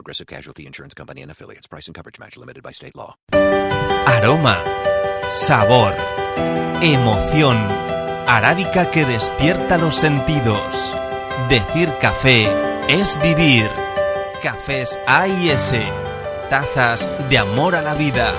Progressive Casualty Insurance Company and affiliates. Price and coverage match limited by state law. Aroma, sabor, emoción, arábica que despierta los sentidos. Decir café es vivir. Cafés A y S, tazas de amor a la vida.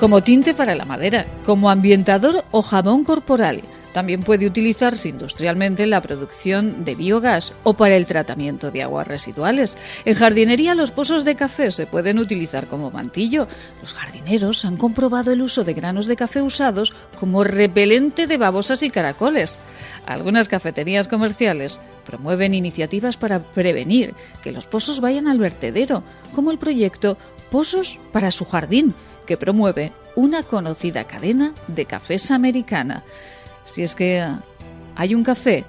Como tinte para la madera, como ambientador o jabón corporal. También puede utilizarse industrialmente en la producción de biogás o para el tratamiento de aguas residuales. En jardinería los pozos de café se pueden utilizar como mantillo. Los jardineros han comprobado el uso de granos de café usados como repelente de babosas y caracoles. Algunas cafeterías comerciales promueven iniciativas para prevenir que los pozos vayan al vertedero, como el proyecto Pozos para su jardín, que promueve una conocida cadena de cafés americana. Si es que hay un café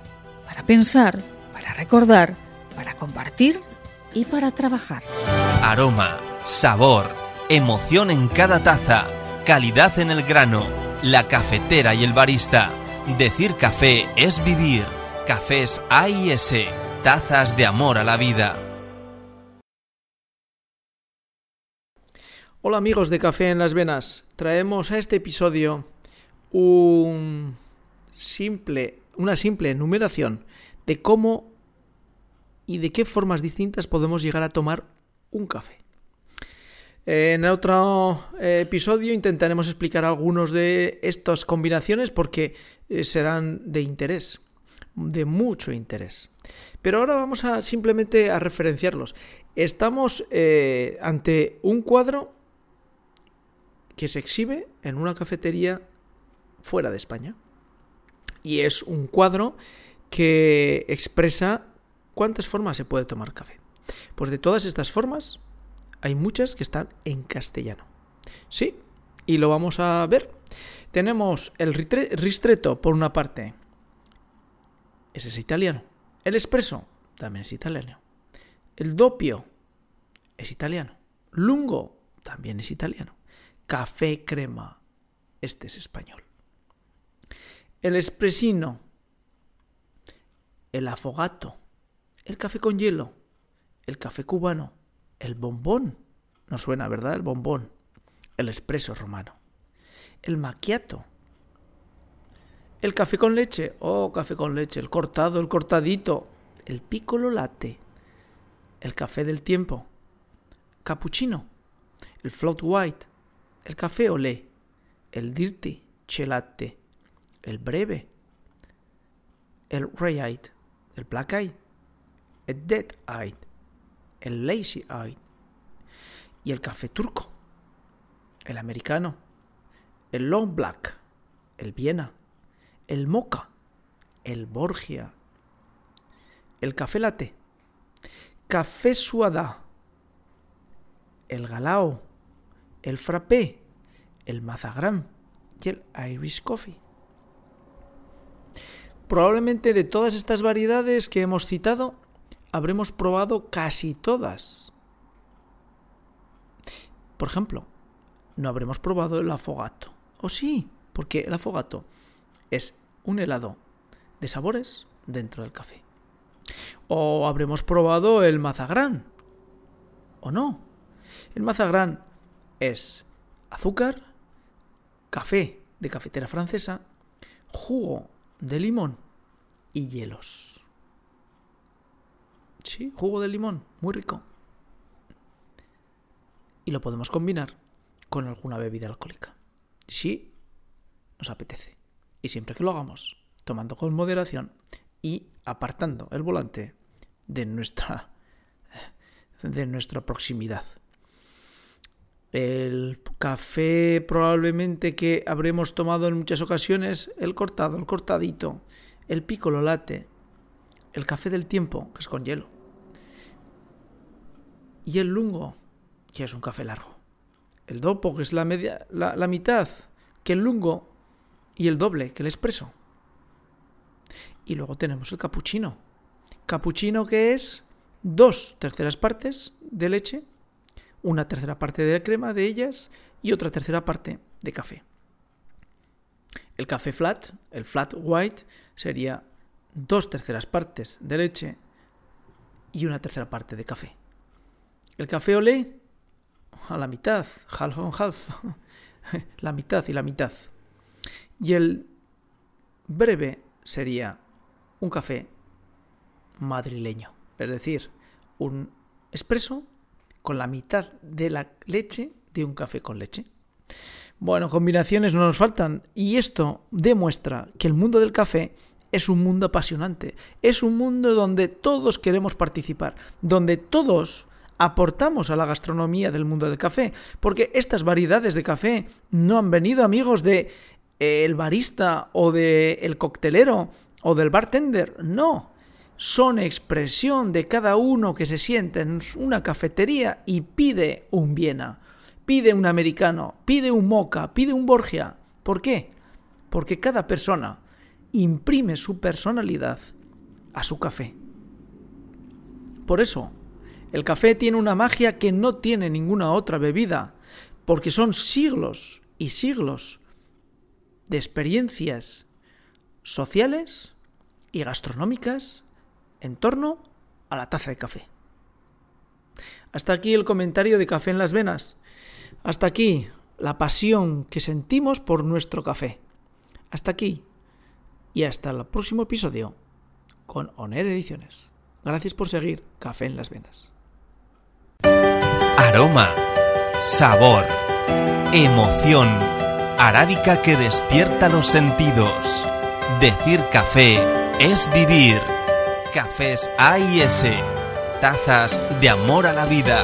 para pensar, para recordar, para compartir y para trabajar. Aroma, sabor, emoción en cada taza, calidad en el grano, la cafetera y el barista. Decir café es vivir. Cafés A y S, tazas de amor a la vida. Hola amigos de Café en las Venas, traemos a este episodio un simple, una simple enumeración de cómo y de qué formas distintas podemos llegar a tomar un café. En otro eh, episodio intentaremos explicar algunos de estas combinaciones porque eh, serán de interés, de mucho interés. Pero ahora vamos a simplemente a referenciarlos. Estamos eh, ante un cuadro que se exhibe en una cafetería fuera de España. Y es un cuadro que expresa cuántas formas se puede tomar café. Pues de todas estas formas, hay muchas que están en castellano. Sí, y lo vamos a ver. Tenemos el ristretto por una parte. Ese es italiano. El espresso también es italiano. El doppio es italiano. Lungo también es italiano. Café crema. Este es español. El espresino. El afogato. El café con hielo. El café cubano. El bombón. No suena, ¿verdad? El bombón. El espresso romano. El macchiato. El café con leche. Oh, café con leche. El cortado, el cortadito. El piccolo latte. El café del tiempo. Cappuccino. El float white el café olé, el dirty chelate, el breve, el ray el black eye, el dead eye, el lazy eye y el café turco, el americano, el long black, el Viena, el mocha, el Borgia, el café latte, café suada, el galao, el frappé, el mazagrán y el Irish Coffee. Probablemente de todas estas variedades que hemos citado, habremos probado casi todas. Por ejemplo, no habremos probado el afogato. ¿O sí? Porque el afogato es un helado de sabores dentro del café. O habremos probado el mazagrán. ¿O no? El mazagrán es azúcar, café de cafetera francesa, jugo de limón y hielos. Sí, jugo de limón, muy rico. Y lo podemos combinar con alguna bebida alcohólica. Si nos apetece. Y siempre que lo hagamos, tomando con moderación y apartando el volante de nuestra, de nuestra proximidad. El café probablemente que habremos tomado en muchas ocasiones, el cortado, el cortadito, el piccolo latte, el café del tiempo, que es con hielo. Y el lungo, que es un café largo. El dopo, que es la, media, la, la mitad que el lungo. Y el doble que el espresso. Y luego tenemos el cappuccino. Cappuccino que es dos terceras partes de leche, una tercera parte de crema de ellas y otra tercera parte de café. El café flat, el flat white, sería dos terceras partes de leche y una tercera parte de café. El café olé, a la mitad, half on half, la mitad y la mitad. Y el breve sería un café madrileño, es decir, un espresso con la mitad de la leche de un café con leche. Bueno, combinaciones no nos faltan y esto demuestra que el mundo del café es un mundo apasionante, es un mundo donde todos queremos participar, donde todos aportamos a la gastronomía del mundo del café, porque estas variedades de café no han venido amigos de eh, el barista o de el coctelero o del bartender, no, son expresión de cada uno que se siente en una cafetería y pide un Viena, pide un americano, pide un moca, pide un Borgia. ¿Por qué? Porque cada persona imprime su personalidad a su café. Por eso, el café tiene una magia que no tiene ninguna otra bebida, porque son siglos y siglos de experiencias sociales y gastronómicas en torno a la taza de café. Hasta aquí el comentario de Café en las Venas. Hasta aquí la pasión que sentimos por nuestro café. Hasta aquí y hasta el próximo episodio con Oner Ediciones. Gracias por seguir Café en las Venas. Aroma, sabor, emoción, arábica que despierta los sentidos. Decir café es vivir. Cafés A y S. Tazas de amor a la vida.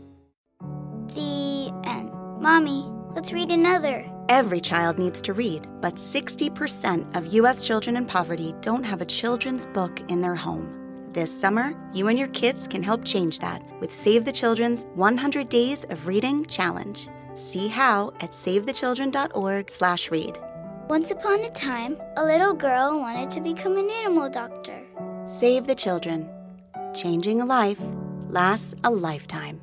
Mommy, let's read another. Every child needs to read, but 60% of U.S. children in poverty don't have a children's book in their home. This summer, you and your kids can help change that with Save the Children's 100 Days of Reading Challenge. See how at savethechildren.org/read. Once upon a time, a little girl wanted to become an animal doctor. Save the Children. Changing a life lasts a lifetime.